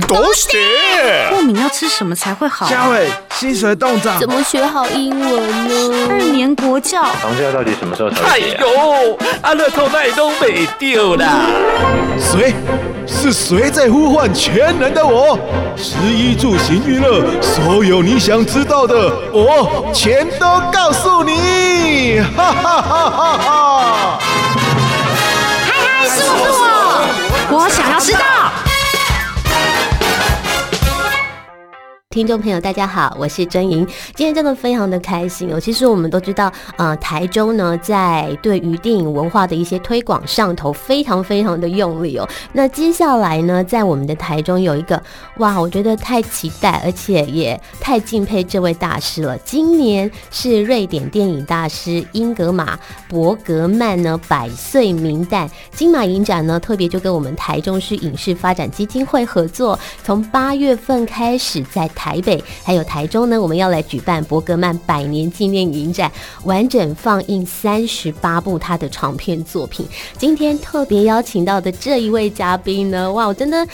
都是。过敏要吃什么才会好？佳伟，薪水冻涨。怎么学好英文呢？二年国教。房价到底什么时候才会？哎呦，阿乐透那都没丢啦。谁？是谁在呼唤全能的我？食衣住行娱乐，所有你想知道的，我全都告诉你！哈哈哈哈哈！嗨嗨，是我是我，我想要知道。听众朋友，大家好，我是珍莹。今天真的非常的开心哦。其实我们都知道，呃，台中呢，在对于电影文化的一些推广上头，非常非常的用力哦。那接下来呢，在我们的台中有一个，哇，我觉得太期待，而且也太敬佩这位大师了。今年是瑞典电影大师英格玛·伯格曼呢百岁冥诞金马影展呢，特别就跟我们台中市影视发展基金会合作，从八月份开始在台。台北还有台中呢，我们要来举办伯格曼百年纪念影展，完整放映三十八部他的长片作品。今天特别邀请到的这一位嘉宾呢，哇，我真的。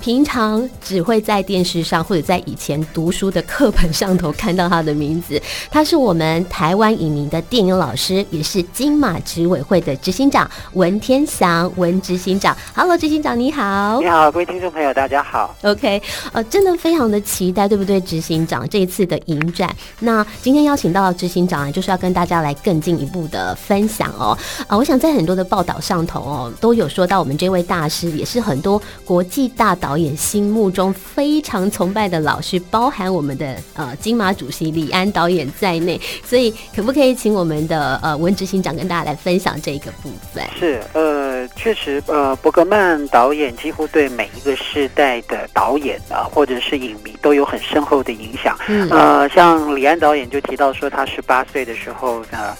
平常只会在电视上或者在以前读书的课本上头看到他的名字。他是我们台湾影迷的电影老师，也是金马执委会的执行长文天祥文执行长。Hello，执行长你好。你好，各位听众朋友，大家好。OK，呃，真的非常的期待，对不对？执行长这一次的影展，那今天邀请到执行长啊，就是要跟大家来更进一步的分享哦。啊、呃，我想在很多的报道上头哦，都有说到我们这位大师，也是很多国际大导。导演心目中非常崇拜的老师，包含我们的呃金马主席李安导演在内，所以可不可以请我们的呃文执行长跟大家来分享这个部分？是呃，确实呃，伯格曼导演几乎对每一个世代的导演啊，或者是影迷都有很深厚的影响。嗯，呃，像李安导演就提到说，他十八岁的时候呢。呃，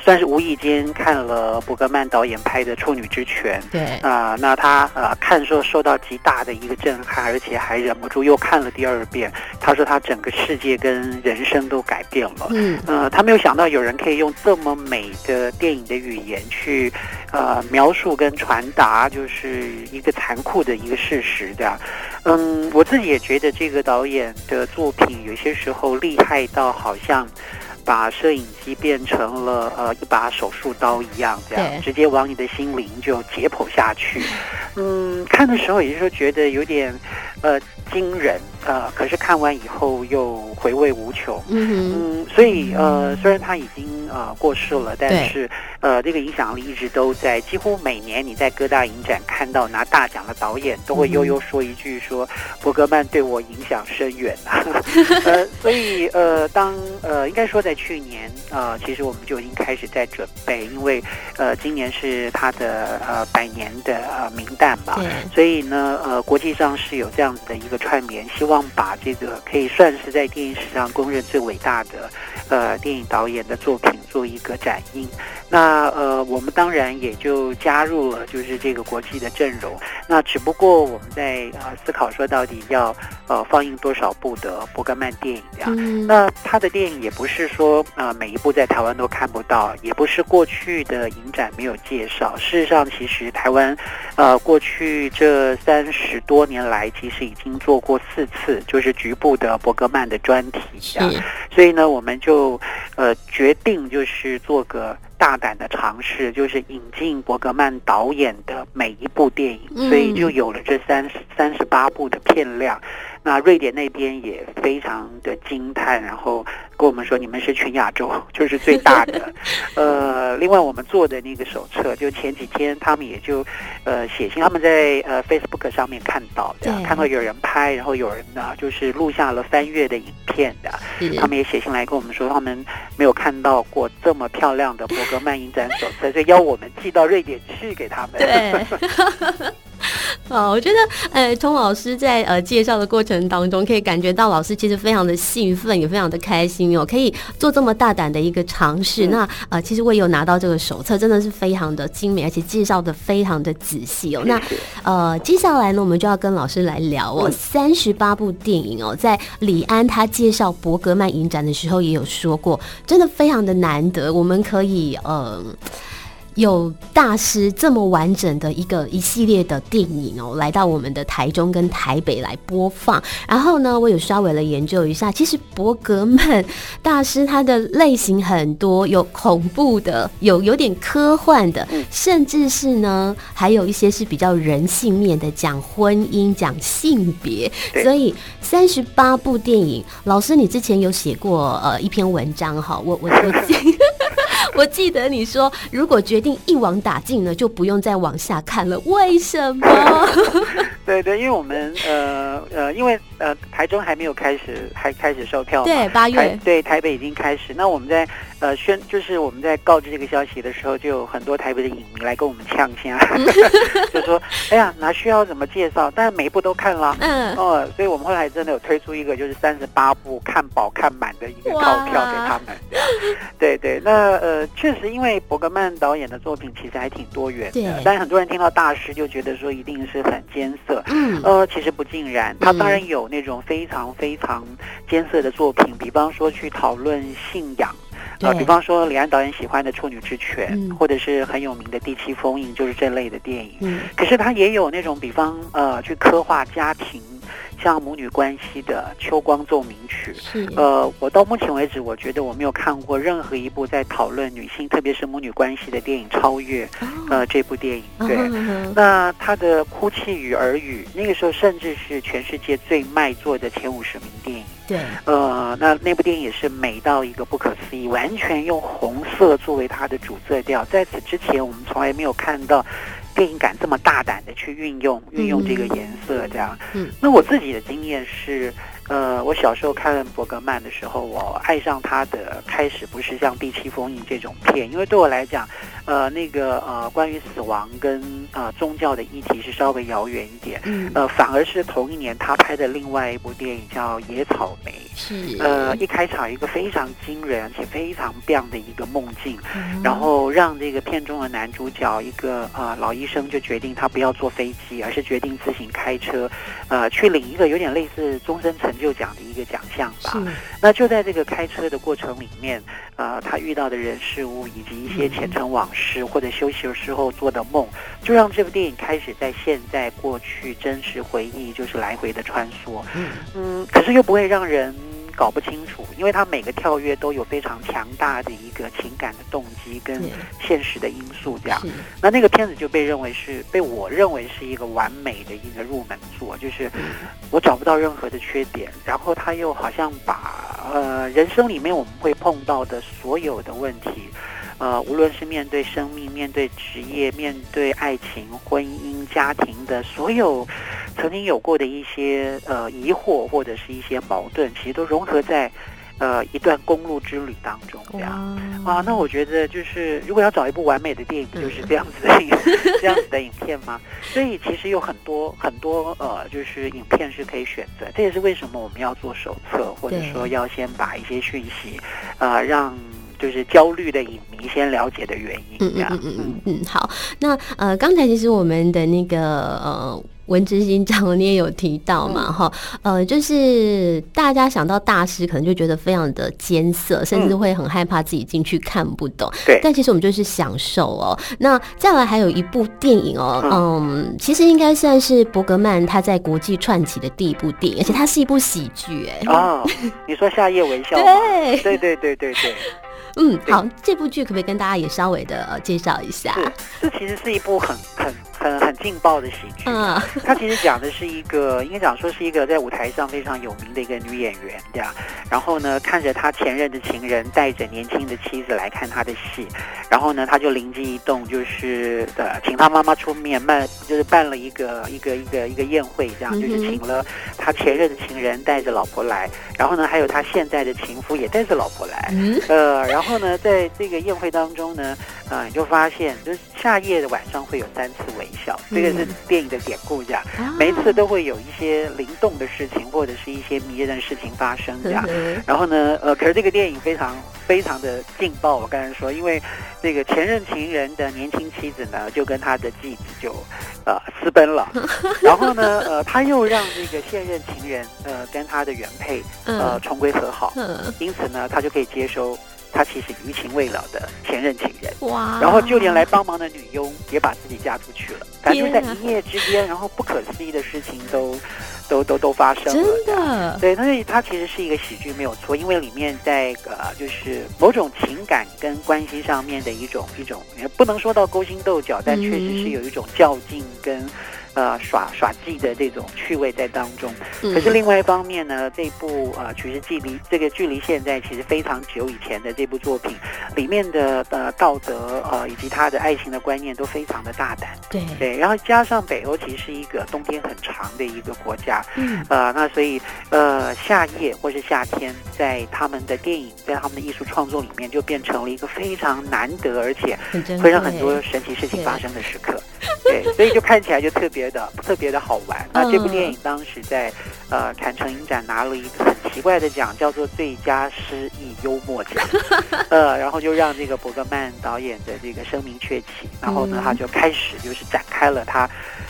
算是无意间看了伯格曼导演拍的《处女之泉》，对，啊、呃，那他呃看说受到极大的一个震撼，而且还忍不住又看了第二遍。他说他整个世界跟人生都改变了。嗯，呃，他没有想到有人可以用这么美的电影的语言去呃描述跟传达，就是一个残酷的一个事实的。嗯，我自己也觉得这个导演的作品有些时候厉害到好像。把摄影机变成了呃一把手术刀一样，这样直接往你的心灵就解剖下去。嗯，看的时候也就是说觉得有点呃惊人。呃，可是看完以后又回味无穷。嗯嗯，所以呃，虽然他已经呃过世了，但是呃，这个影响力一直都在。几乎每年你在各大影展看到拿大奖的导演，都会悠悠说一句说：“伯格曼对我影响深远啊。”呃，所以呃，当呃，应该说在去年呃，其实我们就已经开始在准备，因为呃，今年是他的呃百年的呃冥诞嘛，所以呢呃，国际上是有这样子的一个串联，希望。把这个可以算是在电影史上公认最伟大的呃电影导演的作品做一个展映。那呃，我们当然也就加入了，就是这个国际的阵容。那只不过我们在呃思考说，到底要呃放映多少部的伯格曼电影这样。嗯、那他的电影也不是说呃每一部在台湾都看不到，也不是过去的影展没有介绍。事实上，其实台湾呃过去这三十多年来，其实已经做过四次，就是局部的伯格曼的专题这样。所以呢，我们就呃决定就是做个。大胆的尝试，就是引进伯格曼导演的每一部电影，所以就有了这三十三十八部的片量。那瑞典那边也非常的惊叹，然后跟我们说，你们是全亚洲就是最大的。呃，另外我们做的那个手册，就前几天他们也就呃写信，他们在呃 Facebook 上面看到的，看到有人拍，然后有人呢就是录下了翻阅的影片的，他们也写信来跟我们说，他们没有看到过这么漂亮的伯格曼影展手册，所以邀我们寄到瑞典去给他们。对 哦，我觉得，呃，从老师在呃介绍的过程当中，可以感觉到老师其实非常的兴奋，也非常的开心哦，可以做这么大胆的一个尝试。嗯、那呃，其实我也有拿到这个手册，真的是非常的精美，而且介绍的非常的仔细哦。那呃，接下来呢，我们就要跟老师来聊哦，三十八部电影哦，在李安他介绍伯格曼影展的时候也有说过，真的非常的难得，我们可以呃。有大师这么完整的一个一系列的电影哦，来到我们的台中跟台北来播放。然后呢，我有稍微的研究一下，其实伯格曼大师他的类型很多，有恐怖的，有有点科幻的，甚至是呢，还有一些是比较人性面的，讲婚姻、讲性别。所以三十八部电影，老师你之前有写过呃一篇文章哈，我我我记。我记得你说，如果决定一网打尽呢，就不用再往下看了。为什么？对对，因为我们呃呃，因为呃，台中还没有开始，还开始售票。对，八月。对，台北已经开始。那我们在呃宣，就是我们在告知这个消息的时候，就有很多台北的影迷来跟我们呛声，就说：“哎呀，哪需要怎么介绍？但是每一部都看了。”嗯。哦，所以我们后来真的有推出一个，就是三十八部看饱看满的一个套票给他们。对对，那呃，确实，因为伯格曼导演的作品其实还挺多元的，但是很多人听到大师就觉得说一定是很艰涩。嗯，呃，其实不尽然，他当然有那种非常非常艰涩的作品，比方说去讨论信仰，呃，比方说李安导演喜欢的《处女之泉》，或者是很有名的《第七封印》，就是这类的电影。嗯，可是他也有那种，比方呃，去刻画家庭。像母女关系的《秋光奏鸣曲》，是呃，我到目前为止，我觉得我没有看过任何一部在讨论女性，特别是母女关系的电影超越，哦、呃，这部电影。对，哦、那他的《哭泣与耳语》，那个时候甚至是全世界最卖座的前五十名电影。对，呃，那那部电影也是美到一个不可思议，完全用红色作为它的主色调，在此之前我们从来没有看到。电影敢这么大胆的去运用运用这个颜色，这样。嗯，那我自己的经验是。呃，我小时候看伯格曼的时候，我爱上他的开始不是像《第七封印》这种片，因为对我来讲，呃，那个呃，关于死亡跟呃宗教的议题是稍微遥远一点。嗯。呃，反而是同一年他拍的另外一部电影叫《野草莓》，是呃，一开场一个非常惊人而且非常棒的一个梦境，嗯、然后让这个片中的男主角一个呃老医生就决定他不要坐飞机，而是决定自行开车，呃，去领一个有点类似终身成。就奖的一个奖项吧。是那就在这个开车的过程里面，呃，他遇到的人事物，以及一些前尘往事，或者休息的时候做的梦，就让这部电影开始在现在、过去、真实回忆，就是来回的穿梭。嗯，嗯，可是又不会让人。搞不清楚，因为他每个跳跃都有非常强大的一个情感的动机跟现实的因素，这样。那那个片子就被认为是被我认为是一个完美的一个入门作，就是我找不到任何的缺点，然后他又好像把呃人生里面我们会碰到的所有的问题，呃，无论是面对生命、面对职业、面对爱情、婚姻、家庭的所有。曾经有过的一些呃疑惑或者是一些矛盾，其实都融合在呃一段公路之旅当中，这样啊。那我觉得就是如果要找一部完美的电影，就是这样子的 这样子的影片吗？所以其实有很多很多呃，就是影片是可以选择。这也是为什么我们要做手册，或者说要先把一些讯息呃让就是焦虑的影迷先了解的原因。嗯嗯嗯嗯嗯。好，那呃刚才其实我们的那个呃。文之星长，你也有提到嘛？哈、嗯，呃，就是大家想到大师，可能就觉得非常的艰涩，甚至会很害怕自己进去看不懂。对、嗯，但其实我们就是享受哦。那再来还有一部电影哦，嗯，嗯，其实应该算是伯格曼他在国际串起的第一部电影，而且它是一部喜剧。哎，哦，你说夏夜微笑对对对对对。嗯，好，这部剧可不可以跟大家也稍微的、呃、介绍一下？是，这其实是一部很很。很很劲爆的喜剧，嗯，它其实讲的是一个，应该讲说是一个在舞台上非常有名的一个女演员，这样。然后呢，看着他前任的情人带着年轻的妻子来看他的戏，然后呢，他就灵机一动，就是呃，请他妈妈出面办，就是办了一个一个一个一个宴会，这样，就是请了他前任的情人带着老婆来，然后呢，还有他现在的情夫也带着老婆来，呃，然后呢，在这个宴会当中呢。啊、嗯，你就发现，就是夏夜的晚上会有三次微笑，这个是电影的典故，这样，每一次都会有一些灵动的事情，或者是一些迷人的事情发生，这样。然后呢，呃，可是这个电影非常非常的劲爆，我刚才说，因为这个前任情人的年轻妻子呢，就跟他的继子就呃私奔了，然后呢，呃，他又让这个现任情人呃跟他的原配呃重归和好，因此呢，他就可以接收。他其实余情未了的前任情人。哇！然后就连来帮忙的女佣也把自己嫁出去了，感觉在一夜之间，然后不可思议的事情都都都都发生了。真的，对，所以它其实是一个喜剧没有错，因为里面在呃就是某种情感跟关系上面的一种一种，不能说到勾心斗角，但确实是有一种较劲跟。呃，耍耍技的这种趣味在当中，可是另外一方面呢，这部呃，其实距离这个距离现在其实非常久以前的这部作品里面的呃道德呃以及他的爱情的观念都非常的大胆，对。对，然后加上北欧其实是一个冬天很长的一个国家，嗯，呃，那所以呃夏夜或是夏天，在他们的电影在他们的艺术创作里面就变成了一个非常难得而且会让很多神奇事情发生的时刻，对，所以就看起来就特别。的特别的好玩。那这部电影当时在呃坎城影展拿了一个很奇怪的奖，叫做最佳诗意幽默奖。呃，然后就让这个伯格曼导演的这个声名鹊起，然后呢，他就开始就是展开了他。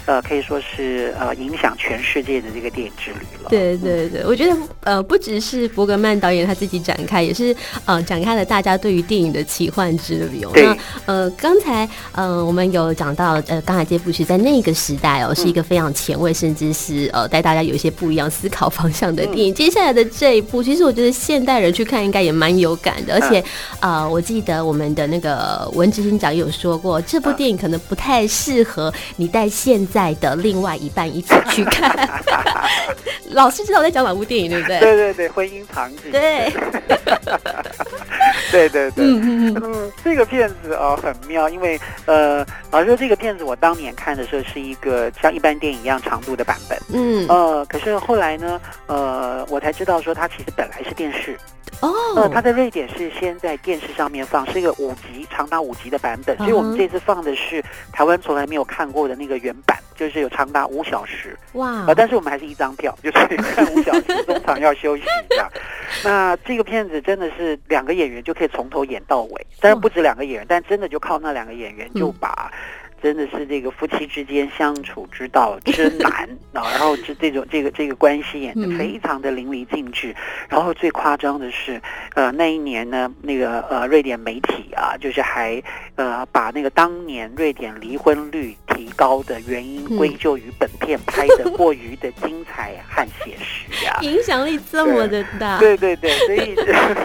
呃，可以说是呃影响全世界的这个电影之旅了。对对对，我觉得呃不只是伯格曼导演他自己展开，也是呃展开了大家对于电影的奇幻之旅哦。那呃刚才呃我们有讲到呃刚才这部剧在那个时代哦是一个非常前卫，嗯、甚至是呃带大家有一些不一样思考方向的电影。嗯、接下来的这一部，其实我觉得现代人去看应该也蛮有感的，而且啊、呃、我记得我们的那个文执行长有说过，这部电影可能不太适合你带现在。在的另外一半一起去看，老师知道我在讲哪部电影，对不对？对对对，婚姻场景。对，对对对，嗯嗯，这个片子哦很妙，因为呃，老师说这个片子我当年看的时候是一个像一般电影一样长度的版本，嗯呃，可是后来呢，呃，我才知道说它其实本来是电视。哦，呃，他在瑞典是先在电视上面放，是一个五集，长达五集的版本，所以我们这次放的是台湾从来没有看过的那个原版，就是有长达五小时。哇！呃，但是我们还是一张票，就是看五小时，中场要休息一下。那这个片子真的是两个演员就可以从头演到尾，但是不止两个演员，但真的就靠那两个演员就把。真的是这个夫妻之间相处之道 之难啊，然后这这种这个这个关系演得非常的淋漓尽致，然后最夸张的是，呃，那一年呢，那个呃瑞典媒体啊，就是还呃把那个当年瑞典离婚率提高的原因归咎于本片拍的过于的精彩和写实啊，影响力这么的大，对对对，所以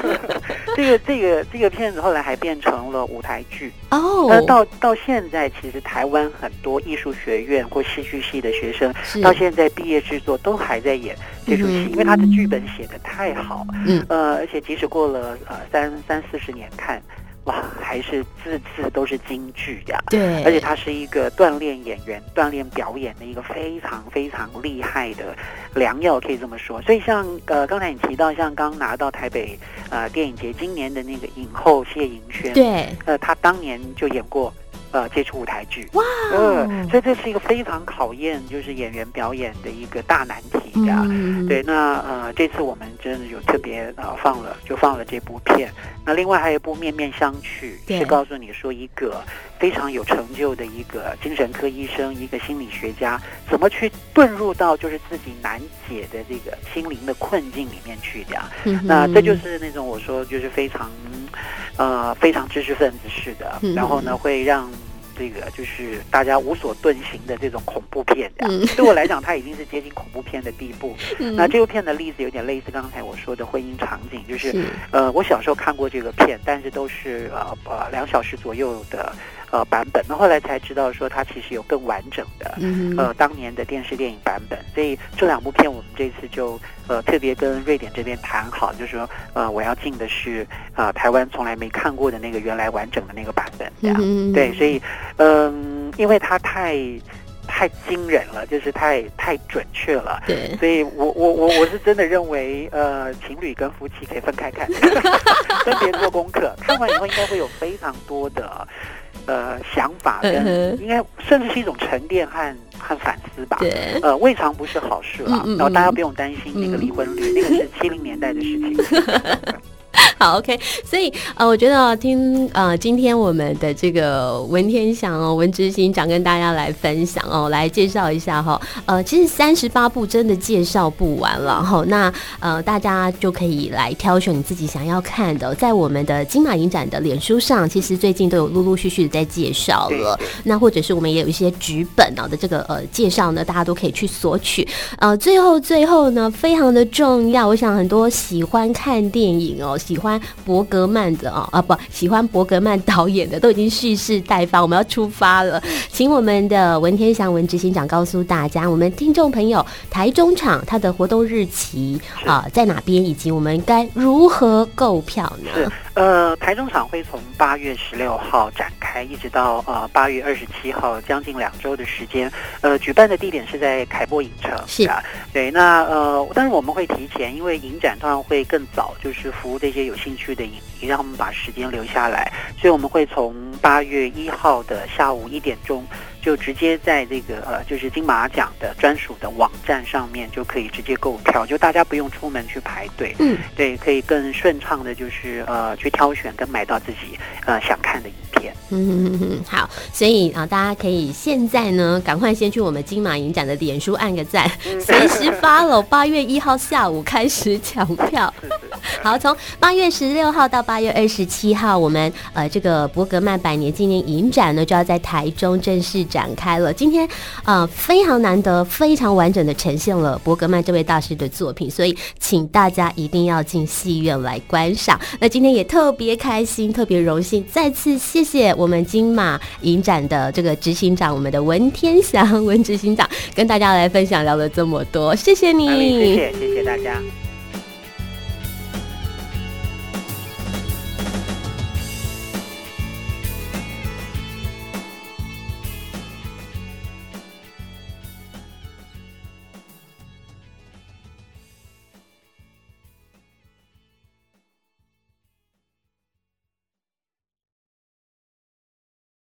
这个这个这个片子后来还变成了舞台剧哦，那到到现在其实。台湾很多艺术学院或戏剧系的学生，到现在毕业制作都还在演这出戏，因为他的剧本写的太好，嗯，呃，而且即使过了呃三三四十年看。哇，还是字字都是京剧呀！对，而且他是一个锻炼演员、锻炼表演的一个非常非常厉害的良药，可以这么说。所以像呃刚才你提到，像刚拿到台北呃电影节今年的那个影后谢盈萱，对，呃他当年就演过呃接触舞台剧，哇，呃，所以这是一个非常考验就是演员表演的一个大难题呀。嗯、对，那呃这次我们真的有特别呃放了就放了这部片。那另外还有一部《面面相觑》，是告诉你说一个非常有成就的一个精神科医生，一个心理学家，怎么去遁入到就是自己难解的这个心灵的困境里面去的。嗯、那这就是那种我说就是非常，呃，非常知识分子式的，然后呢会让。这个就是大家无所遁形的这种恐怖片，这样、嗯、对我来讲，它已经是接近恐怖片的地步。嗯、那这部片的例子有点类似刚才我说的婚姻场景，就是，是呃，我小时候看过这个片，但是都是呃呃两小时左右的。呃，版本，那后来才知道说它其实有更完整的，嗯、呃，当年的电视电影版本。所以这两部片我们这次就呃特别跟瑞典这边谈好，就是说呃我要进的是呃台湾从来没看过的那个原来完整的那个版本，这样。嗯、对，所以嗯、呃，因为它太太惊人了，就是太太准确了，对，所以我我我我是真的认为呃情侣跟夫妻可以分开看，分别做功课，看完以后应该会有非常多的。呃，想法跟应该甚至是一种沉淀和和反思吧。对，呃，未尝不是好事啊。然后大家不用担心那个离婚率，那个是七零年代的事情。好，OK。所以呃，我觉得听呃，今天我们的这个文天祥哦，文执行长跟大家来分享哦，来介绍一下哈。呃，其实三十八部真的介绍不完了哈。那呃，大家就可以来挑选你自己想要看的，在我们的金马影展的脸书上，其实最近都有陆陆续续的在介绍了。那或者是我们也有一些剧本啊的这个呃介绍呢，大家都可以去索取。呃，最后最后呢，非常的重要，我想很多喜欢看电影哦，喜欢伯格曼的哦，啊不，喜欢伯格曼导演的都已经蓄势待发，我们要出发了，请我们的文天祥文执行长告诉大家，我们听众朋友，台中场它的活动日期啊、呃、在哪边，以及我们该如何购票呢？是呃，台中场会从八月十六号展开，一直到呃八月二十七号，将近两周的时间。呃，举办的地点是在凯波影城，是啊，对。那呃，但是我们会提前，因为影展通常会更早，就是服务这些有兴趣的影迷，让他们把时间留下来。所以我们会从八月一号的下午一点钟。就直接在这个呃，就是金马奖的专属的网站上面就可以直接购票，就大家不用出门去排队，嗯，对，可以更顺畅的，就是呃，去挑选跟买到自己呃想看的影片。嗯嗯嗯，好，所以啊、呃，大家可以现在呢，赶快先去我们金马影展的脸书按个赞，随时 follow，八月一号下午开始抢票。好，从八月十六号到八月二十七号，我们呃这个伯格曼百年纪念影展呢，就要在台中正式展开了。今天呃非常难得，非常完整的呈现了伯格曼这位大师的作品，所以请大家一定要进戏院来观赏。那今天也特别开心，特别荣幸，再次谢谢我们金马影展的这个执行长，我们的文天祥文执行长，跟大家来分享聊了这么多，谢谢你，谢谢谢谢大家。